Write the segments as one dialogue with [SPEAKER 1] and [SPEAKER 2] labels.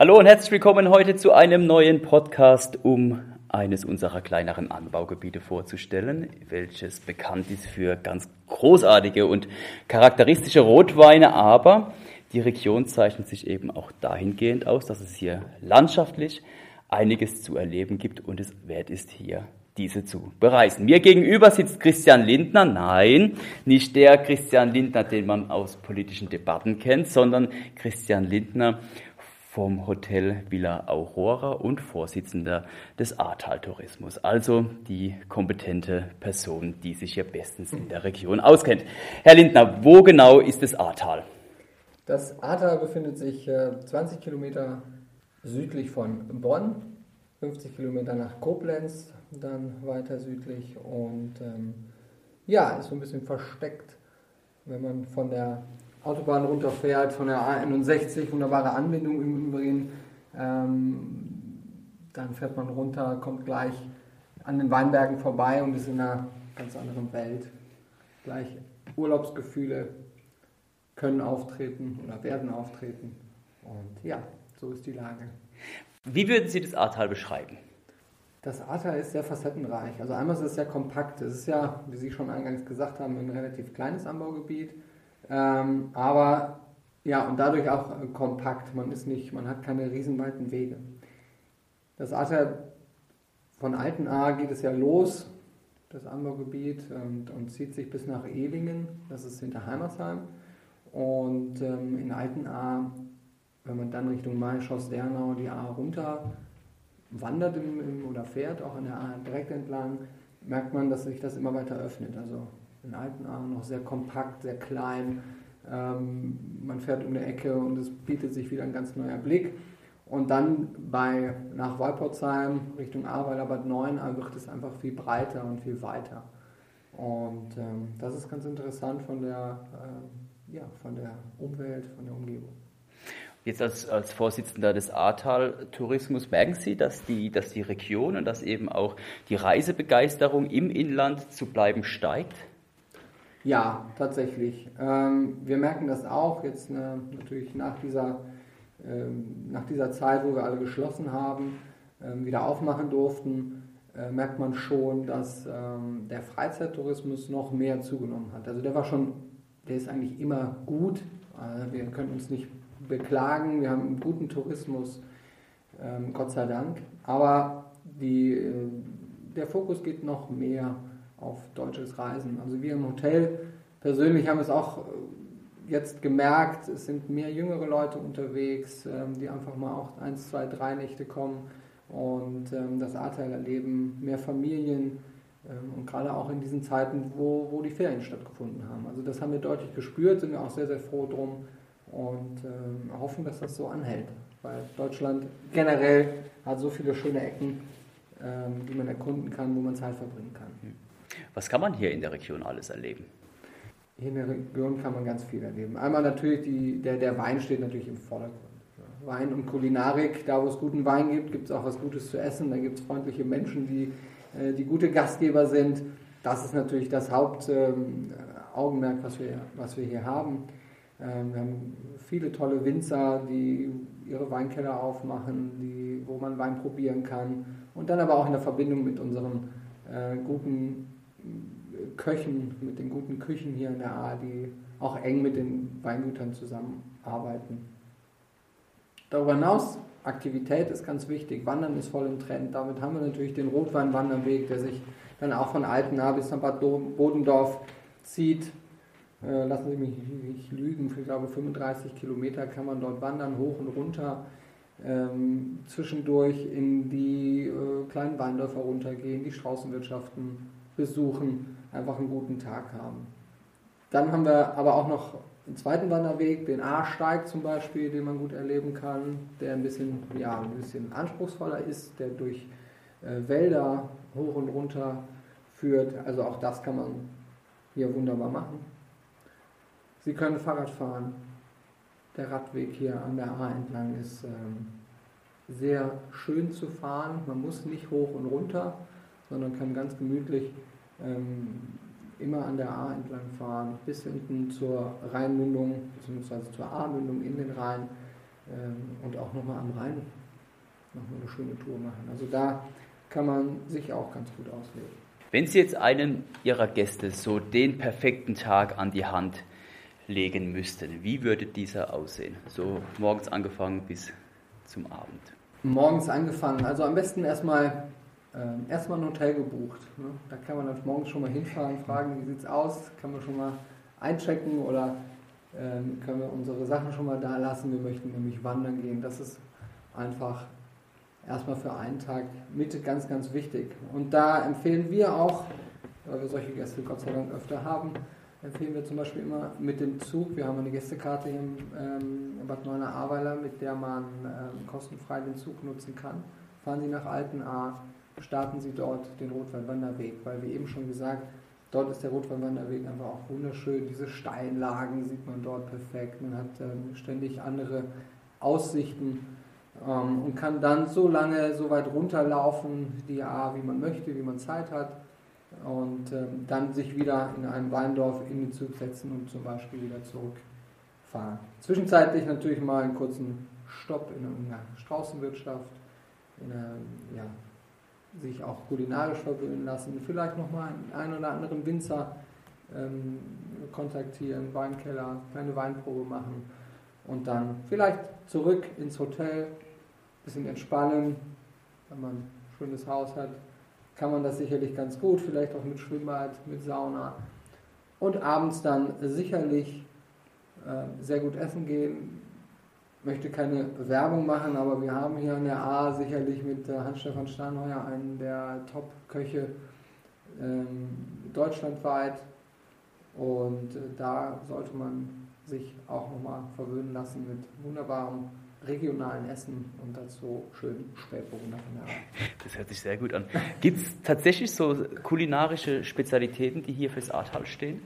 [SPEAKER 1] Hallo und herzlich willkommen heute zu einem neuen Podcast, um eines unserer kleineren Anbaugebiete vorzustellen, welches bekannt ist für ganz großartige und charakteristische Rotweine, aber die Region zeichnet sich eben auch dahingehend aus, dass es hier landschaftlich einiges zu erleben gibt und es wert ist, hier diese zu bereisen. Mir gegenüber sitzt Christian Lindner. Nein, nicht der Christian Lindner, den man aus politischen Debatten kennt, sondern Christian Lindner, vom Hotel Villa Aurora und Vorsitzender des Ahrtal Tourismus. Also die kompetente Person, die sich hier bestens in der Region auskennt. Herr Lindner, wo genau ist das Ahrtal?
[SPEAKER 2] Das Ahrtal befindet sich 20 äh, Kilometer südlich von Bonn, 50 Kilometer nach Koblenz, dann weiter südlich und ähm, ja, ist so ein bisschen versteckt, wenn man von der Autobahn runterfährt, von der A61, wunderbare Anbindung im Übrigen. Ähm, dann fährt man runter, kommt gleich an den Weinbergen vorbei und ist in einer ganz anderen Welt. Gleich Urlaubsgefühle können auftreten oder werden auftreten. Und ja, so ist die Lage.
[SPEAKER 1] Wie würden Sie das Ahrtal beschreiben?
[SPEAKER 2] Das Ahrtal ist sehr facettenreich. Also einmal ist es sehr kompakt. Es ist ja, wie Sie schon eingangs gesagt haben, ein relativ kleines Anbaugebiet. Ähm, aber ja, und dadurch auch äh, kompakt. Man ist nicht, man hat keine riesenweiten Wege. Das Ahrtal von Altenahr geht es ja los, das Anbaugebiet, und, und zieht sich bis nach Elingen, das ist hinter Heimersheim. Und ähm, in Altenahr, wenn man dann Richtung Maischoss, Dernau, die Ahr runter wandert im, im, oder fährt, auch an der Ahr direkt entlang, merkt man, dass sich das immer weiter öffnet. Also in Altenahr noch sehr kompakt, sehr klein. Ähm, man fährt um die Ecke und es bietet sich wieder ein ganz neuer Blick. Und dann bei, nach Wolpotsheim Richtung Ahrweiler Bad 9 wird es einfach viel breiter und viel weiter. Und ähm, das ist ganz interessant von der, äh, ja, von der Umwelt, von der Umgebung.
[SPEAKER 1] Jetzt als, als Vorsitzender des Ahrtal-Tourismus merken Sie, dass die, dass die Region und dass eben auch die Reisebegeisterung im Inland zu bleiben steigt?
[SPEAKER 2] Ja, tatsächlich. Ähm, wir merken das auch jetzt äh, natürlich nach dieser, ähm, nach dieser Zeit, wo wir alle geschlossen haben, ähm, wieder aufmachen durften, äh, merkt man schon, dass ähm, der Freizeittourismus noch mehr zugenommen hat. Also der war schon, der ist eigentlich immer gut. Äh, wir können uns nicht beklagen, wir haben einen guten Tourismus, ähm, Gott sei Dank. Aber die, äh, der Fokus geht noch mehr auf deutsches Reisen. Also wir im Hotel persönlich haben es auch äh, jetzt gemerkt, es sind mehr jüngere Leute unterwegs, ähm, die einfach mal auch eins, zwei, drei Nächte kommen und ähm, das Ahrtal erleben, mehr Familien ähm, und gerade auch in diesen Zeiten, wo, wo die Ferien stattgefunden haben. Also das haben wir deutlich gespürt, sind wir auch sehr, sehr froh drum und hoffen, dass das so anhält, weil Deutschland generell hat so viele schöne Ecken, die man erkunden kann, wo man Zeit verbringen kann.
[SPEAKER 1] Was kann man hier in der Region alles erleben?
[SPEAKER 2] Hier in der Region kann man ganz viel erleben. Einmal natürlich, die, der, der Wein steht natürlich im Vordergrund. Wein und Kulinarik, da wo es guten Wein gibt, gibt es auch was Gutes zu essen. Da gibt es freundliche Menschen, die, äh, die gute Gastgeber sind. Das ist natürlich das Hauptaugenmerk, ähm, was, wir, was wir hier haben. Ähm, wir haben viele tolle Winzer, die ihre Weinkeller aufmachen, die, wo man Wein probieren kann. Und dann aber auch in der Verbindung mit unseren äh, guten Köchen, mit den guten Küchen hier in der A, die auch eng mit den Weingütern zusammenarbeiten. Darüber hinaus, Aktivität ist ganz wichtig. Wandern ist voll im Trend. Damit haben wir natürlich den Rotweinwanderweg, der sich dann auch von Altenahr bis nach Bad Bodendorf zieht. Äh, lassen Sie mich nicht lügen, ich glaube 35 Kilometer kann man dort wandern, hoch und runter. Ähm, zwischendurch in die äh, kleinen Weindörfer runtergehen, die Straußenwirtschaften besuchen, einfach einen guten Tag haben. Dann haben wir aber auch noch einen zweiten Wanderweg, den A-Steig zum Beispiel, den man gut erleben kann, der ein bisschen, ja, ein bisschen anspruchsvoller ist, der durch äh, Wälder hoch und runter führt. Also auch das kann man hier wunderbar machen. Sie können Fahrrad fahren. Der Radweg hier an der A entlang ist ähm, sehr schön zu fahren. Man muss nicht hoch und runter, sondern kann ganz gemütlich ähm, immer an der A entlang fahren, bis hinten zur Rheinmündung, beziehungsweise zur A-Mündung in den Rhein. ähm, und auch nochmal am Rhein nochmal eine schöne Tour machen. Also da kann man sich auch ganz gut ausleben.
[SPEAKER 1] Wenn Sie jetzt einem Ihrer Gäste so den perfekten Tag an die Hand legen müssten, wie würde dieser aussehen? So morgens angefangen bis zum Abend.
[SPEAKER 2] Morgens angefangen, also am besten erstmal äh, erstmal ein Hotel gebucht. Ne? Da kann man dann morgens schon mal hinfahren, fragen, wie sieht es aus, kann man schon mal einchecken oder ähm, können wir unsere Sachen schon mal da lassen. Wir möchten nämlich wandern gehen. Das ist einfach erstmal für einen Tag mit ganz, ganz wichtig. Und da empfehlen wir auch, weil wir solche Gäste Gott sei Dank öfter haben, empfehlen wir zum Beispiel immer mit dem Zug. Wir haben eine Gästekarte hier im ähm, Bad Neuenahr-Ahrweiler, mit der man ähm, kostenfrei den Zug nutzen kann. Fahren Sie nach Altenahr, starten Sie dort den Rotwaldwanderweg, weil wie eben schon gesagt, dort ist der Rotwaldwanderweg einfach auch wunderschön. Diese Steinlagen sieht man dort perfekt. Man hat ähm, ständig andere Aussichten ähm, und kann dann so lange so weit runterlaufen, die A, wie man möchte, wie man Zeit hat und ähm, dann sich wieder in einem Weindorf in den Zug setzen und zum Beispiel wieder zurückfahren. Zwischenzeitlich natürlich mal einen kurzen Stopp in einer Straußenwirtschaft, in einer, ja, sich auch kulinarisch verwöhnen lassen, vielleicht nochmal einen oder anderen Winzer ähm, kontaktieren, Weinkeller, kleine Weinprobe machen und dann vielleicht zurück ins Hotel, bisschen entspannen, wenn man ein schönes Haus hat, kann man das sicherlich ganz gut, vielleicht auch mit Schwimmbad, mit Sauna. Und abends dann sicherlich äh, sehr gut essen gehen. Möchte keine Werbung machen, aber wir haben hier an der A sicherlich mit äh, Hans-Stefan Steinheuer einen der Top-Köche ähm, deutschlandweit. Und äh, da sollte man sich auch nochmal verwöhnen lassen mit wunderbarem regionalen Essen und dazu schön Spätburgunder von der Art.
[SPEAKER 1] Das hört sich sehr gut an. Gibt es tatsächlich so kulinarische Spezialitäten, die hier fürs Arthaus stehen?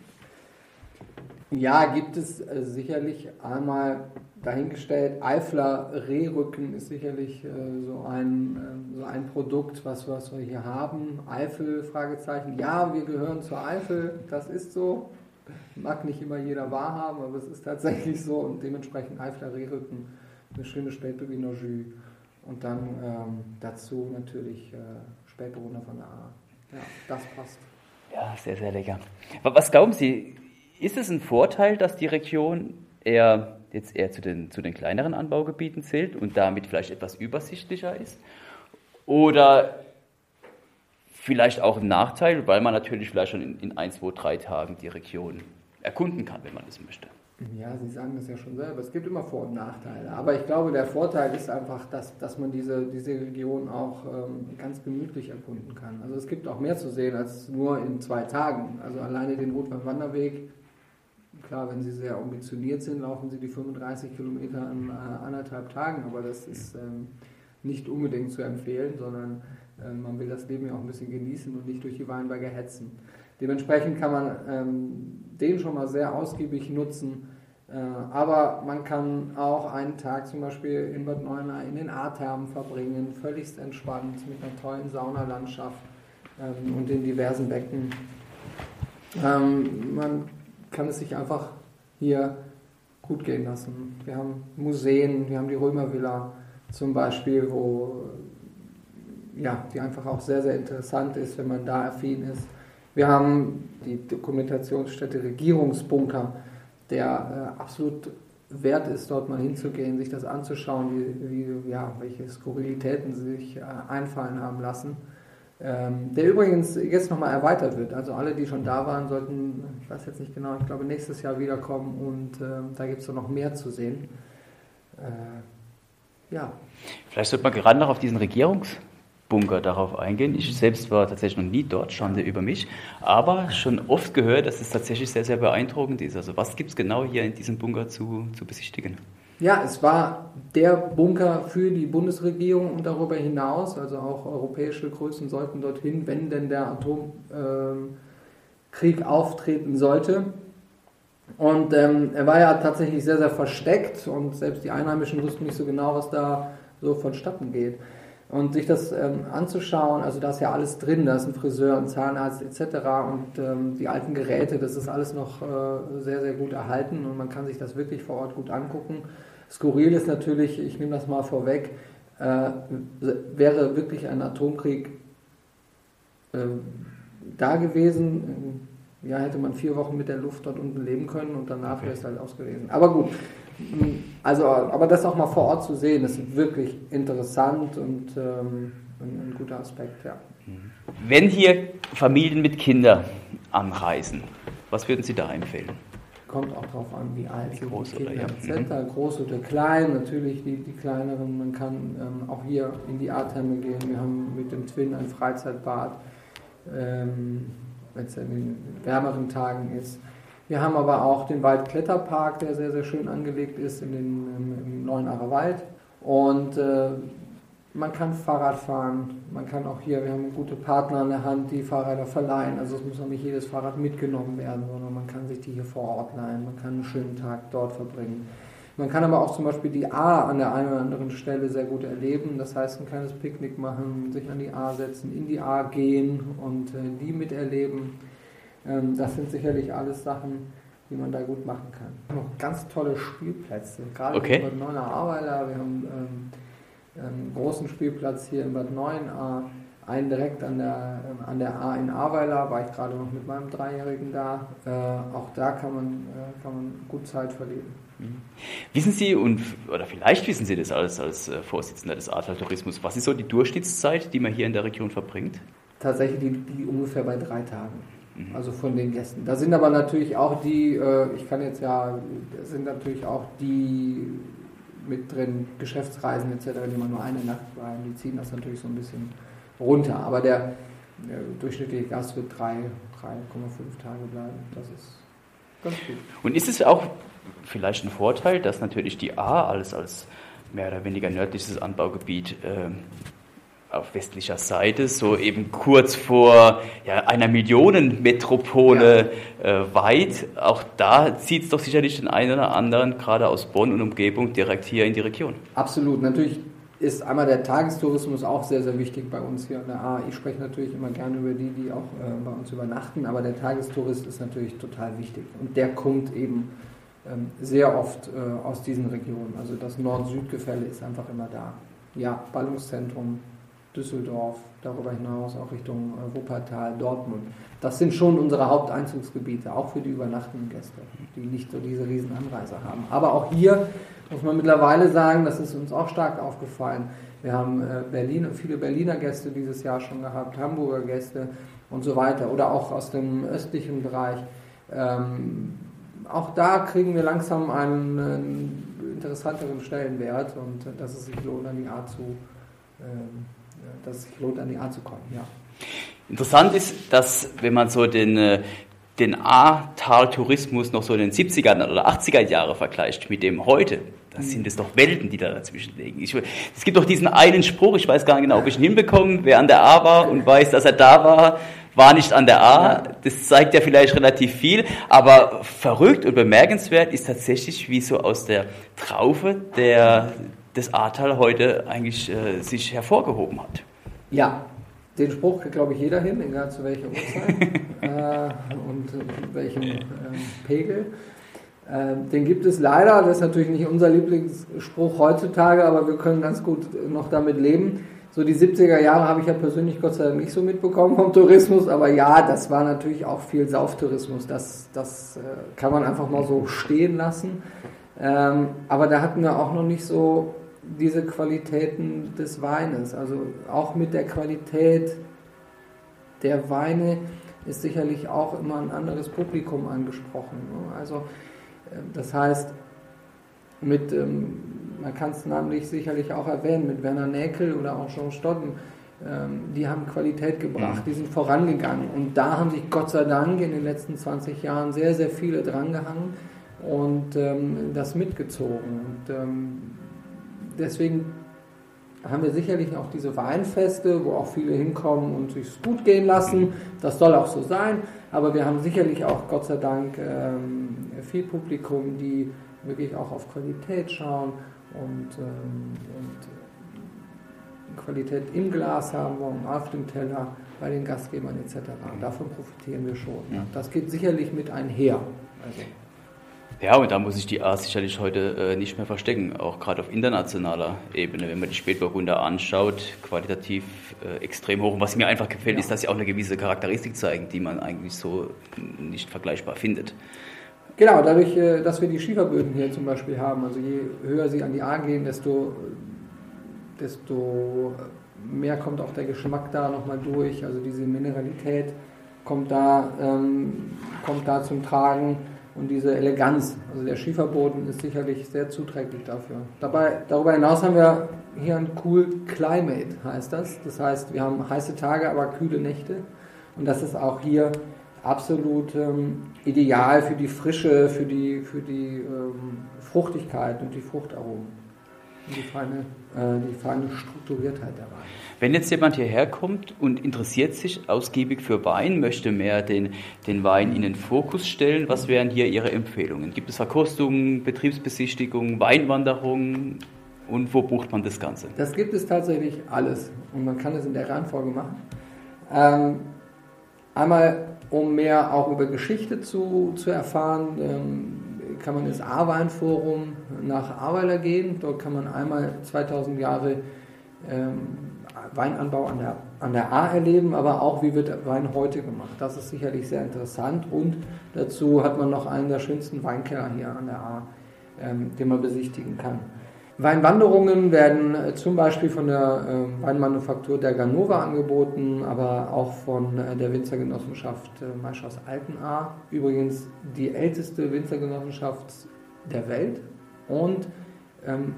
[SPEAKER 2] Ja, gibt es äh, sicherlich einmal dahingestellt. Eifler Rehrücken ist sicherlich äh, so, ein, äh, so ein Produkt, was, was wir hier haben. Eifel, Fragezeichen. Ja, wir gehören zur Eifel, das ist so. Mag nicht immer jeder wahrhaben, aber es ist tatsächlich so und dementsprechend Eifler Rehrücken eine schöne Spätburgunder Jus und dann ähm, dazu natürlich äh, Spätburgunder von der A. Ja, das passt.
[SPEAKER 1] Ja, sehr, sehr lecker. Was glauben Sie, ist es ein Vorteil, dass die Region eher jetzt eher zu den, zu den kleineren Anbaugebieten zählt und damit vielleicht etwas übersichtlicher ist? Oder vielleicht auch ein Nachteil, weil man natürlich vielleicht schon in, in ein, zwei, drei Tagen die Region erkunden kann, wenn man das möchte?
[SPEAKER 2] Ja, Sie sagen das ja schon selber. Es gibt immer Vor- und Nachteile. Aber ich glaube, der Vorteil ist einfach, dass, dass man diese, diese Region auch ähm, ganz gemütlich erkunden kann. Also es gibt auch mehr zu sehen als nur in zwei Tagen. Also alleine den Rotwald-Wanderweg, klar, wenn Sie sehr ambitioniert sind, laufen Sie die 35 Kilometer in äh, anderthalb Tagen. Aber das ist ähm, nicht unbedingt zu empfehlen, sondern äh, man will das Leben ja auch ein bisschen genießen und nicht durch die Weinberge hetzen. Dementsprechend kann man ähm, den schon mal sehr ausgiebig nutzen. Äh, aber man kann auch einen Tag zum Beispiel in Bad Neuenahr in den A-Thermen verbringen, völlig entspannt mit einer tollen Saunalandschaft ähm, und den diversen Becken. Ähm, man kann es sich einfach hier gut gehen lassen. Wir haben Museen, wir haben die Römervilla zum Beispiel, wo ja, die einfach auch sehr, sehr interessant ist, wenn man da affin ist. Wir haben die Dokumentationsstätte Regierungsbunker, der äh, absolut wert ist, dort mal hinzugehen, sich das anzuschauen, wie, wie ja, welche Skurrilitäten sich äh, einfallen haben lassen. Ähm, der übrigens jetzt nochmal erweitert wird. Also alle, die schon da waren, sollten, ich weiß jetzt nicht genau, ich glaube nächstes Jahr wiederkommen und äh, da gibt es noch mehr zu sehen. Äh, ja.
[SPEAKER 1] Vielleicht sollte man gerade noch auf diesen Regierungs Bunker darauf eingehen. Ich selbst war tatsächlich noch nie dort, Schande über mich, aber schon oft gehört, dass es tatsächlich sehr, sehr beeindruckend ist. Also was gibt es genau hier in diesem Bunker zu, zu besichtigen?
[SPEAKER 2] Ja, es war der Bunker für die Bundesregierung und darüber hinaus, also auch europäische Größen sollten dorthin, wenn denn der Atomkrieg ähm, auftreten sollte. Und ähm, er war ja tatsächlich sehr, sehr versteckt und selbst die Einheimischen wussten nicht so genau, was da so vonstatten geht. Und sich das ähm, anzuschauen, also da ist ja alles drin, da ist ein Friseur, ein Zahnarzt etc. Und ähm, die alten Geräte, das ist alles noch äh, sehr, sehr gut erhalten und man kann sich das wirklich vor Ort gut angucken. Skurril ist natürlich, ich nehme das mal vorweg, äh, wäre wirklich ein Atomkrieg äh, da gewesen, ja, hätte man vier Wochen mit der Luft dort unten leben können und danach wäre es halt aus gewesen. Aber gut, also, aber das auch mal vor Ort zu sehen, ist wirklich interessant und ähm, ein, ein, guter Aspekt, ja.
[SPEAKER 1] Wenn hier Familien mit Kindern anreisen, was würden Sie da empfehlen?
[SPEAKER 2] Kommt auch darauf an, wie alt sind die Kinder ja. etc. Mhm. Groß oder klein, natürlich die, die kleineren. Man kann ähm, auch hier in die Artherme gehen. Wir haben mit dem Twin ein Freizeitbad, ähm, wenn es in den wärmeren Tagen ist. Wir haben aber auch den Waldkletterpark, der sehr, sehr schön angelegt ist in den, im neuen Wald. Und äh, man kann Fahrrad fahren, man kann auch hier, wir haben gute Partner an der Hand, die Fahrräder verleihen. Also es muss auch nicht jedes Fahrrad mitgenommen werden, sondern man kann sich die hier vor Ort leihen, man kann einen schönen Tag dort verbringen. Man kann aber auch zum Beispiel die A an der einen oder anderen Stelle sehr gut erleben. Das heißt, ein kleines Picknick machen, sich an die A setzen, in die A gehen und äh, die miterleben. Ähm, das sind sicherlich alles Sachen, die man da gut machen kann. Noch ganz tolle Spielplätze, gerade okay. Bad Neuner Ahrweiler. Wir haben ähm, einen großen Spielplatz hier in Bad 9a, einen direkt an der, ähm, an der A in Ahrweiler, war ich gerade noch mit meinem Dreijährigen da. Äh, auch da kann man, äh, kann man gut Zeit verleben.
[SPEAKER 1] Mhm. Wissen Sie, und, oder vielleicht wissen Sie das als, als äh, Vorsitzender des Ahrtal Tourismus, was ist so die Durchschnittszeit, die man hier in der Region verbringt?
[SPEAKER 2] Tatsächlich die, die ungefähr bei drei Tagen. Mhm. Also von den Gästen. Da sind aber natürlich auch die, äh, ich kann jetzt ja, sind natürlich auch die mit drin, Geschäftsreisen etc., die man nur eine Nacht bleiben, die ziehen das natürlich so ein bisschen runter. Aber der, der durchschnittliche Gast wird 3,5 Tage bleiben. Das ist ganz gut.
[SPEAKER 1] Und ist es auch vielleicht ein Vorteil, dass natürlich die A als, als mehr oder weniger nördliches Anbaugebiet äh, auf westlicher Seite, so eben kurz vor ja, einer Millionenmetropole ja. äh, weit. Auch da zieht es doch sicherlich den einen oder anderen, gerade aus Bonn und Umgebung, direkt hier in die Region.
[SPEAKER 2] Absolut. Natürlich ist einmal der Tagestourismus auch sehr, sehr wichtig bei uns hier an der A. Ich spreche natürlich immer gerne über die, die auch äh, bei uns übernachten, aber der Tagestourist ist natürlich total wichtig. Und der kommt eben ähm, sehr oft äh, aus diesen Regionen. Also das Nord-Süd-Gefälle ist einfach immer da. Ja, Ballungszentrum, Düsseldorf, darüber hinaus auch Richtung Wuppertal, Dortmund. Das sind schon unsere Haupteinzugsgebiete, auch für die übernachtenden Gäste, die nicht so diese riesen Anreise haben. Aber auch hier muss man mittlerweile sagen, das ist uns auch stark aufgefallen. Wir haben äh, Berlin, viele Berliner Gäste dieses Jahr schon gehabt, Hamburger Gäste und so weiter oder auch aus dem östlichen Bereich. Ähm, auch da kriegen wir langsam einen, interessanteren Stellenwert und äh, dass es sich lohnt, an die Art zu ähm, dass es sich lohnt, an die A zu kommen. Ja.
[SPEAKER 1] Interessant ist, dass wenn man so den, äh, den A-Tal-Tourismus noch so in den 70er oder 80er Jahre vergleicht mit dem heute, das sind es doch Welten, die da dazwischen liegen. Ich, es gibt doch diesen einen Spruch, ich weiß gar nicht genau, ob ich ihn hinbekomme, wer an der A war und weiß, dass er da war, war nicht an der A. Das zeigt ja vielleicht relativ viel, aber verrückt und bemerkenswert ist tatsächlich, wie so aus der Traufe der, das Ahrtal heute eigentlich äh, sich hervorgehoben hat.
[SPEAKER 2] Ja, den Spruch kriegt, glaube ich, jeder hin, egal zu welcher Uhrzeit äh, und äh, welchem äh, Pegel. Ähm, den gibt es leider, das ist natürlich nicht unser Lieblingsspruch heutzutage, aber wir können ganz gut noch damit leben. So die 70er Jahre habe ich ja persönlich Gott sei Dank nicht so mitbekommen vom Tourismus, aber ja, das war natürlich auch viel Sauftourismus. Das, das äh, kann man einfach mal so stehen lassen. Ähm, aber da hatten wir auch noch nicht so diese Qualitäten des Weines. Also auch mit der Qualität der Weine ist sicherlich auch immer ein anderes Publikum angesprochen. Ne? Also äh, das heißt, mit, ähm, man kann es namentlich sicherlich auch erwähnen, mit Werner Näkel oder auch Jean Stodden, ähm, die haben Qualität gebracht, mhm. die sind vorangegangen. Und da haben sich Gott sei Dank in den letzten 20 Jahren sehr, sehr viele drangehangen und ähm, das mitgezogen. Und deswegen haben wir sicherlich auch diese Weinfeste, wo auch viele hinkommen und sich gut gehen lassen. Das soll auch so sein. Aber wir haben sicherlich auch, Gott sei Dank, ähm, viel Publikum, die wirklich auch auf Qualität schauen und, ähm, und äh, Qualität im Glas haben wollen, auf dem Teller, bei den Gastgebern etc. Davon profitieren wir schon. Das geht sicherlich mit einher. Also.
[SPEAKER 1] Ja, und da muss sich die A sicherlich heute äh, nicht mehr verstecken, auch gerade auf internationaler Ebene. Wenn man die Spätburgunder anschaut, qualitativ äh, extrem hoch. Und was mir einfach gefällt, ja. ist, dass sie auch eine gewisse Charakteristik zeigen, die man eigentlich so nicht vergleichbar findet.
[SPEAKER 2] Genau, dadurch, äh, dass wir die Schieferböden hier zum Beispiel haben, also je höher sie an die A gehen, desto, desto mehr kommt auch der Geschmack da nochmal durch, also diese Mineralität kommt da, ähm, kommt da zum Tragen und diese Eleganz. Also der Schieferboden ist sicherlich sehr zuträglich dafür. Dabei, darüber hinaus haben wir hier ein Cool Climate, heißt das. Das heißt, wir haben heiße Tage, aber kühle Nächte. Und das ist auch hier absolut ähm, ideal für die Frische, für die, für die ähm, Fruchtigkeit und die Fruchtaromen. Die feine, äh, die feine Strukturiertheit der Weine.
[SPEAKER 1] Wenn jetzt jemand hierher kommt und interessiert sich ausgiebig für Wein, möchte mehr den, den Wein in den Fokus stellen, was wären hier Ihre Empfehlungen? Gibt es Verkostungen, Betriebsbesichtigungen, Weinwanderungen und wo bucht man das Ganze?
[SPEAKER 2] Das gibt es tatsächlich alles und man kann es in der Reihenfolge machen. Ähm, einmal, um mehr auch über Geschichte zu, zu erfahren, ähm, kann man ins A-Weinforum nach Aweiler gehen. Dort kann man einmal 2000 Jahre ähm, Weinanbau an der, an der A erleben, aber auch, wie wird Wein heute gemacht. Das ist sicherlich sehr interessant und dazu hat man noch einen der schönsten Weinkeller hier an der A, ähm, den man besichtigen kann. Weinwanderungen werden äh, zum Beispiel von der äh, Weinmanufaktur der Ganova angeboten, aber auch von äh, der Winzergenossenschaft äh, Maischhaus Altenaar. Übrigens die älteste Winzergenossenschaft der Welt und ähm,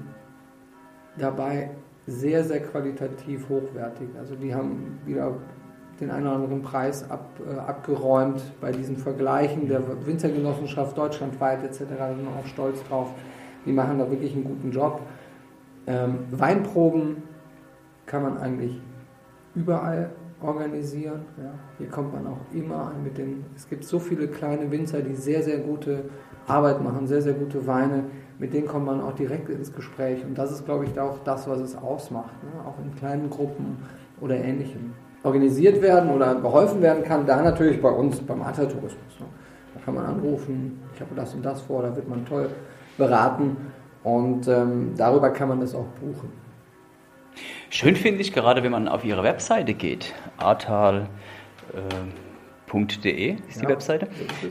[SPEAKER 2] dabei sehr, sehr qualitativ hochwertig. Also die haben wieder den einen oder anderen Preis ab, äh, abgeräumt bei diesen Vergleichen der Winzergenossenschaft deutschlandweit etc. Da sind wir auch stolz drauf. Die machen da wirklich einen guten Job. Ähm, Weinproben kann man eigentlich überall organisieren. Ja. Hier kommt man auch immer mit den. Es gibt so viele kleine Winzer, die sehr, sehr gute Arbeit machen, sehr, sehr gute Weine mit denen kommt man auch direkt ins Gespräch. Und das ist, glaube ich, auch das, was es ausmacht. Ne? Auch in kleinen Gruppen oder ähnlichem. Organisiert werden oder geholfen werden kann, da natürlich bei uns beim Artertourismus. Ne? Da kann man anrufen, ich habe das und das vor, da wird man toll beraten. Und ähm, darüber kann man das auch buchen.
[SPEAKER 1] Schön finde ich gerade, wenn man auf Ihre Webseite geht, Ahrtal. Äh www.straußenwirtschaft.de ist die Webseite.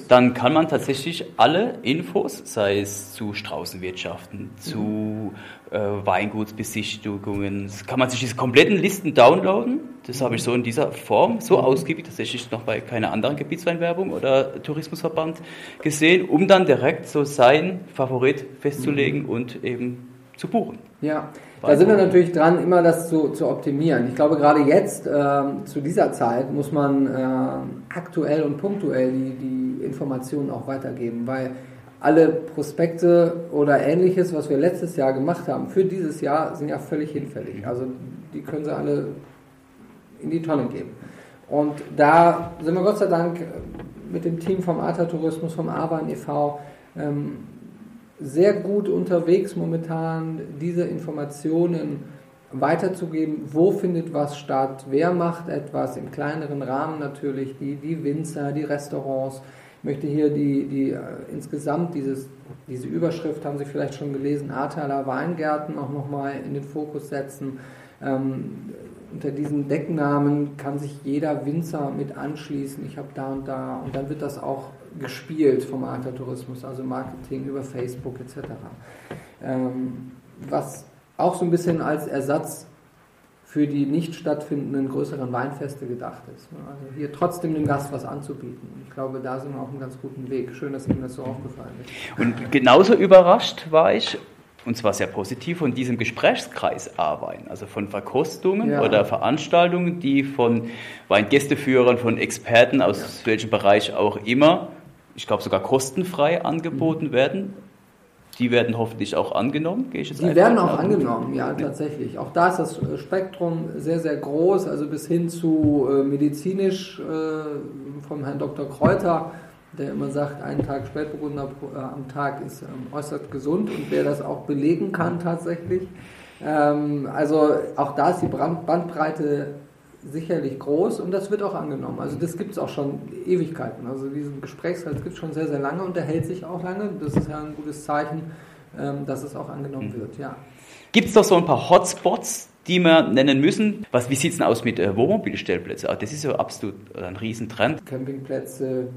[SPEAKER 1] Dann kann man tatsächlich alle Infos, sei es zu Straußenwirtschaften, zu äh, Weingutsbesichtigungen, kann man sich diese kompletten Listen downloaden. Das habe ich so in dieser Form, so ausgiebig, tatsächlich noch bei keiner anderen Gebietsweinwerbung oder Tourismusverband gesehen, um dann direkt so sein Favorit festzulegen mhm. und eben zu buchen.
[SPEAKER 2] Ja, da sind wir natürlich dran, immer das zu, zu optimieren. Ich glaube, gerade jetzt, äh, zu dieser Zeit, muss man äh, aktuell und punktuell die, die Informationen auch weitergeben, weil alle Prospekte oder ähnliches, was wir letztes Jahr gemacht haben, für dieses Jahr sind ja völlig hinfällig. Also die können sie alle in die Tonne geben. Und da sind wir Gott sei Dank mit dem Team vom Arta Tourismus, vom Avan e.V., ähm, sehr gut unterwegs momentan, diese Informationen weiterzugeben, wo findet was statt, wer macht etwas, im kleineren Rahmen natürlich, die, die Winzer, die Restaurants. Ich möchte hier die, die äh, insgesamt dieses, diese Überschrift, haben Sie vielleicht schon gelesen, Ahrtaler Weingärten auch nochmal in den Fokus setzen. Ähm, unter diesen Decknamen kann sich jeder Winzer mit anschließen, ich habe da und da. Und dann wird das auch gespielt vom Artertourismus, also Marketing über Facebook etc. Ähm, was auch so ein bisschen als Ersatz für die nicht stattfindenden größeren Weinfeste gedacht ist. Ne? Also hier trotzdem dem Gast was anzubieten. Ich glaube, da sind wir auf einem ganz guten Weg. Schön, dass Ihnen das so aufgefallen ist.
[SPEAKER 1] Und genauso überrascht war ich, und zwar sehr positiv, von diesem Gesprächskreis arbeiten, also von Verkostungen ja. oder Veranstaltungen, die von Weingästeführern, von Experten aus ja. welchem Bereich auch immer ich glaube sogar kostenfrei angeboten werden. Die werden hoffentlich auch angenommen,
[SPEAKER 2] gehe ich jetzt Die werden auch angenommen, ja, tatsächlich. Auch da ist das Spektrum sehr, sehr groß, also bis hin zu äh, medizinisch äh, vom Herrn Dr. Kräuter, der immer sagt, einen Tag Spätburgunder äh, am Tag ist ähm, äußerst gesund und wer das auch belegen kann tatsächlich. Ähm, also auch da ist die Brand Bandbreite sicherlich groß und das wird auch angenommen. Also das gibt es auch schon Ewigkeiten. Also diesen Gesprächskreis gibt es schon sehr, sehr lange und der hält sich auch lange. Das ist ja ein gutes Zeichen, ähm, dass es auch angenommen mhm. wird. Ja.
[SPEAKER 1] Gibt es doch so ein paar Hotspots, die wir nennen müssen? Was, wie sieht es denn aus mit äh, Wohnmobilstellplätzen? Ah, das ist ja absolut ein Riesentrend.
[SPEAKER 2] Campingplätze,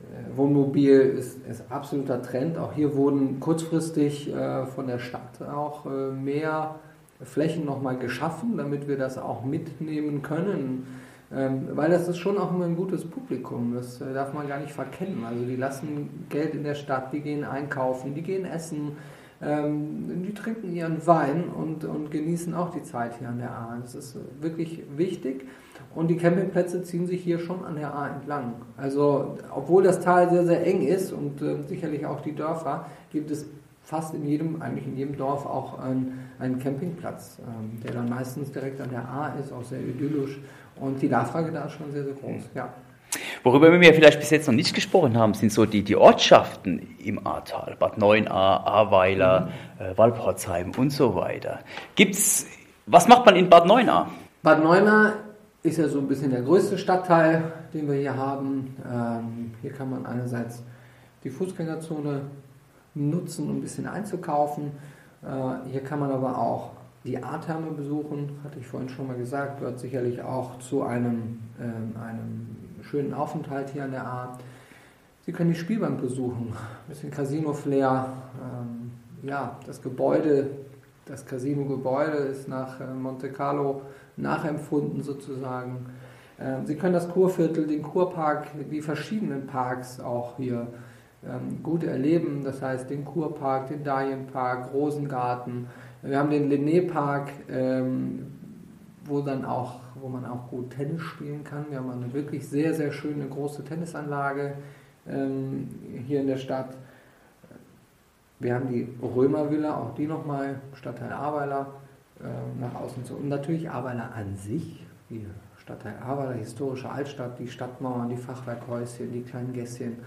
[SPEAKER 2] äh, Wohnmobil ist, ist absoluter Trend. Auch hier wurden kurzfristig äh, von der Stadt auch äh, mehr Flächen nochmal geschaffen, damit wir das auch mitnehmen können. Ähm, weil das ist schon auch immer ein gutes Publikum, das äh, darf man gar nicht verkennen. Also die lassen Geld in der Stadt, die gehen einkaufen, die gehen essen, ähm, die trinken ihren Wein und, und genießen auch die Zeit hier an der A. Das ist wirklich wichtig. Und die Campingplätze ziehen sich hier schon an der A entlang. Also, obwohl das Tal sehr, sehr eng ist und äh, sicherlich auch die Dörfer, gibt es fast in jedem, eigentlich in jedem Dorf auch einen, einen Campingplatz, ähm, der dann meistens direkt an der A ist, auch sehr idyllisch. Und die Nachfrage da ist schon sehr, sehr groß, ja.
[SPEAKER 1] Worüber wir vielleicht bis jetzt noch nicht gesprochen haben, sind so die, die Ortschaften im Ahrtal. Bad 9a, Ahrweiler, mhm. äh, Walporzheim und so weiter. Gibt's, was macht man in Bad 9a?
[SPEAKER 2] Bad 9a ist ja so ein bisschen der größte Stadtteil, den wir hier haben. Ähm, hier kann man einerseits die Fußgängerzone nutzen, um ein bisschen einzukaufen. Äh, hier kann man aber auch die A-Therme besuchen, hatte ich vorhin schon mal gesagt, gehört sicherlich auch zu einem, ähm, einem schönen Aufenthalt hier an der A. Sie können die Spielbank besuchen, ein bisschen Casino-Flair. Ähm, ja, das Gebäude, das Casino-Gebäude ist nach äh, Monte Carlo nachempfunden sozusagen. Ähm, Sie können das Kurviertel, den Kurpark, die verschiedenen Parks auch hier ähm, gut erleben. Das heißt den Kurpark, den Dalienpark, Rosengarten. Wir haben den Linné-Park, ähm, wo wo man auch gut Tennis spielen kann. Wir haben eine wirklich sehr, sehr schöne große Tennisanlage ähm, hier in der Stadt. Wir haben die Römervilla, auch die nochmal, Stadtteil Ahrweiler, äh, nach außen zu. Und natürlich Ahrweiler an sich, die Stadtteil Ahrweiler, historische Altstadt, die Stadtmauern, die Fachwerkhäuschen, die kleinen Gässchen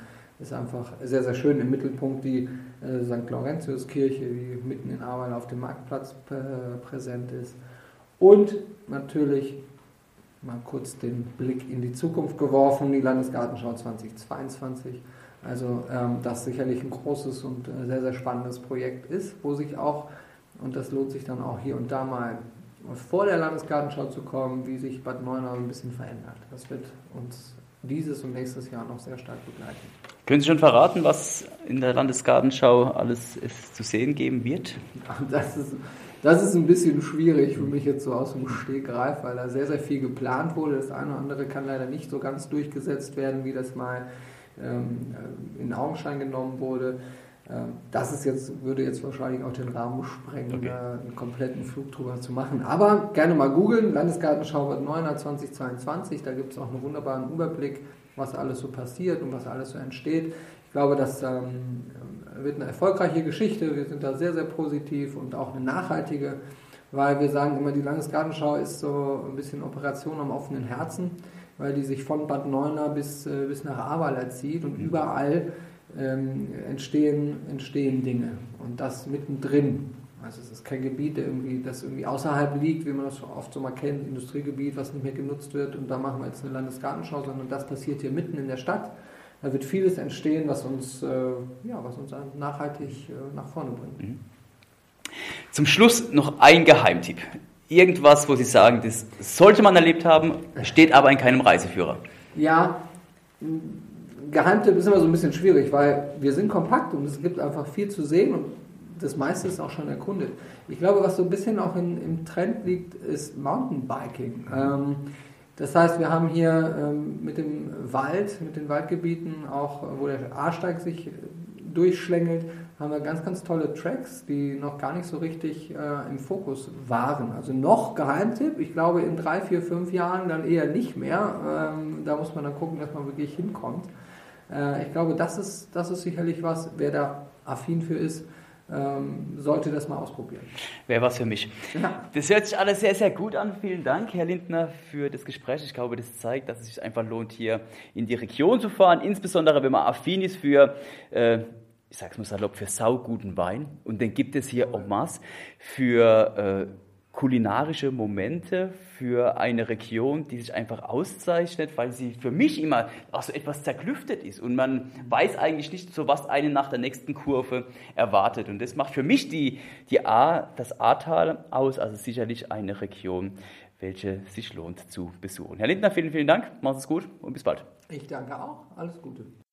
[SPEAKER 2] ist einfach sehr, sehr schön. Im Mittelpunkt die äh, St. Laurentiuskirche, die mitten in Arbeit auf dem Marktplatz äh, präsent ist. Und natürlich mal kurz den Blick in die Zukunft geworfen, die Landesgartenschau 2022. Also ähm, das sicherlich ein großes und äh, sehr, sehr spannendes Projekt ist, wo sich auch, und das lohnt sich dann auch hier und da mal vor der Landesgartenschau zu kommen, wie sich Bad Neuenahr ein bisschen verändert. Das wird uns dieses und nächstes Jahr noch sehr stark begleiten.
[SPEAKER 1] Können Sie schon verraten, was in der Landesgartenschau alles es zu sehen geben wird?
[SPEAKER 2] Das ist, das ist ein bisschen schwierig für mich jetzt so aus dem Stegreif, weil da sehr, sehr viel geplant wurde. Das eine oder andere kann leider nicht so ganz durchgesetzt werden, wie das mal ähm, in Augenschein genommen wurde. Ähm, das ist jetzt, würde jetzt wahrscheinlich auch den Rahmen sprengen, okay. einen kompletten Flug drüber zu machen. Aber gerne mal googeln, Landesgartenschau wird 9. 2022, da gibt es auch einen wunderbaren Überblick was alles so passiert und was alles so entsteht. Ich glaube, das ähm, wird eine erfolgreiche Geschichte. Wir sind da sehr, sehr positiv und auch eine nachhaltige, weil wir sagen immer, die Landesgartenschau ist so ein bisschen Operation am offenen Herzen, weil die sich von Bad Neuenahr bis, äh, bis nach Ahrweiler zieht und überall ähm, entstehen, entstehen Dinge und das mittendrin. Also es ist kein Gebiet, irgendwie, das irgendwie außerhalb liegt, wie man das oft so mal kennt, Industriegebiet, was nicht mehr genutzt wird und da machen wir jetzt eine Landesgartenschau, sondern das passiert hier mitten in der Stadt. Da wird vieles entstehen, was uns, äh, ja, was uns nachhaltig äh, nach vorne bringt. Mhm.
[SPEAKER 1] Zum Schluss noch ein Geheimtipp. Irgendwas, wo Sie sagen, das sollte man erlebt haben, steht aber in keinem Reiseführer.
[SPEAKER 2] Ja, Geheimtipp ist immer so ein bisschen schwierig, weil wir sind kompakt und es gibt einfach viel zu sehen und das meiste ist auch schon erkundet. Ich glaube, was so ein bisschen auch in, im Trend liegt, ist Mountainbiking. Ähm, das heißt, wir haben hier ähm, mit dem Wald, mit den Waldgebieten, auch wo der A-Steig sich durchschlängelt, haben wir ganz, ganz tolle Tracks, die noch gar nicht so richtig äh, im Fokus waren. Also noch Geheimtipp, ich glaube in drei, vier, fünf Jahren dann eher nicht mehr. Ähm, da muss man dann gucken, dass man wirklich hinkommt. Äh, ich glaube, das ist, das ist sicherlich was, wer da affin für ist, ähm, sollte das mal ausprobieren.
[SPEAKER 1] Wäre was für mich. Ja. Das hört sich alles sehr, sehr gut an. Vielen Dank, Herr Lindner, für das Gespräch. Ich glaube, das zeigt, dass es sich einfach lohnt, hier in die Region zu fahren, insbesondere wenn man affin ist für, äh, ich sag's mal salopp, für sauguten Wein. Und den gibt es hier en masse für äh, kulinarische Momente für eine Region, die sich einfach auszeichnet, weil sie für mich immer auch so etwas zerklüftet ist und man weiß eigentlich nicht, so was einen nach der nächsten Kurve erwartet. Und das macht für mich die, die A, das Ahrtal aus, also sicherlich eine Region, welche sich lohnt zu besuchen. Herr Lindner, vielen, vielen Dank, Sie es gut und bis bald.
[SPEAKER 2] Ich danke auch, alles Gute.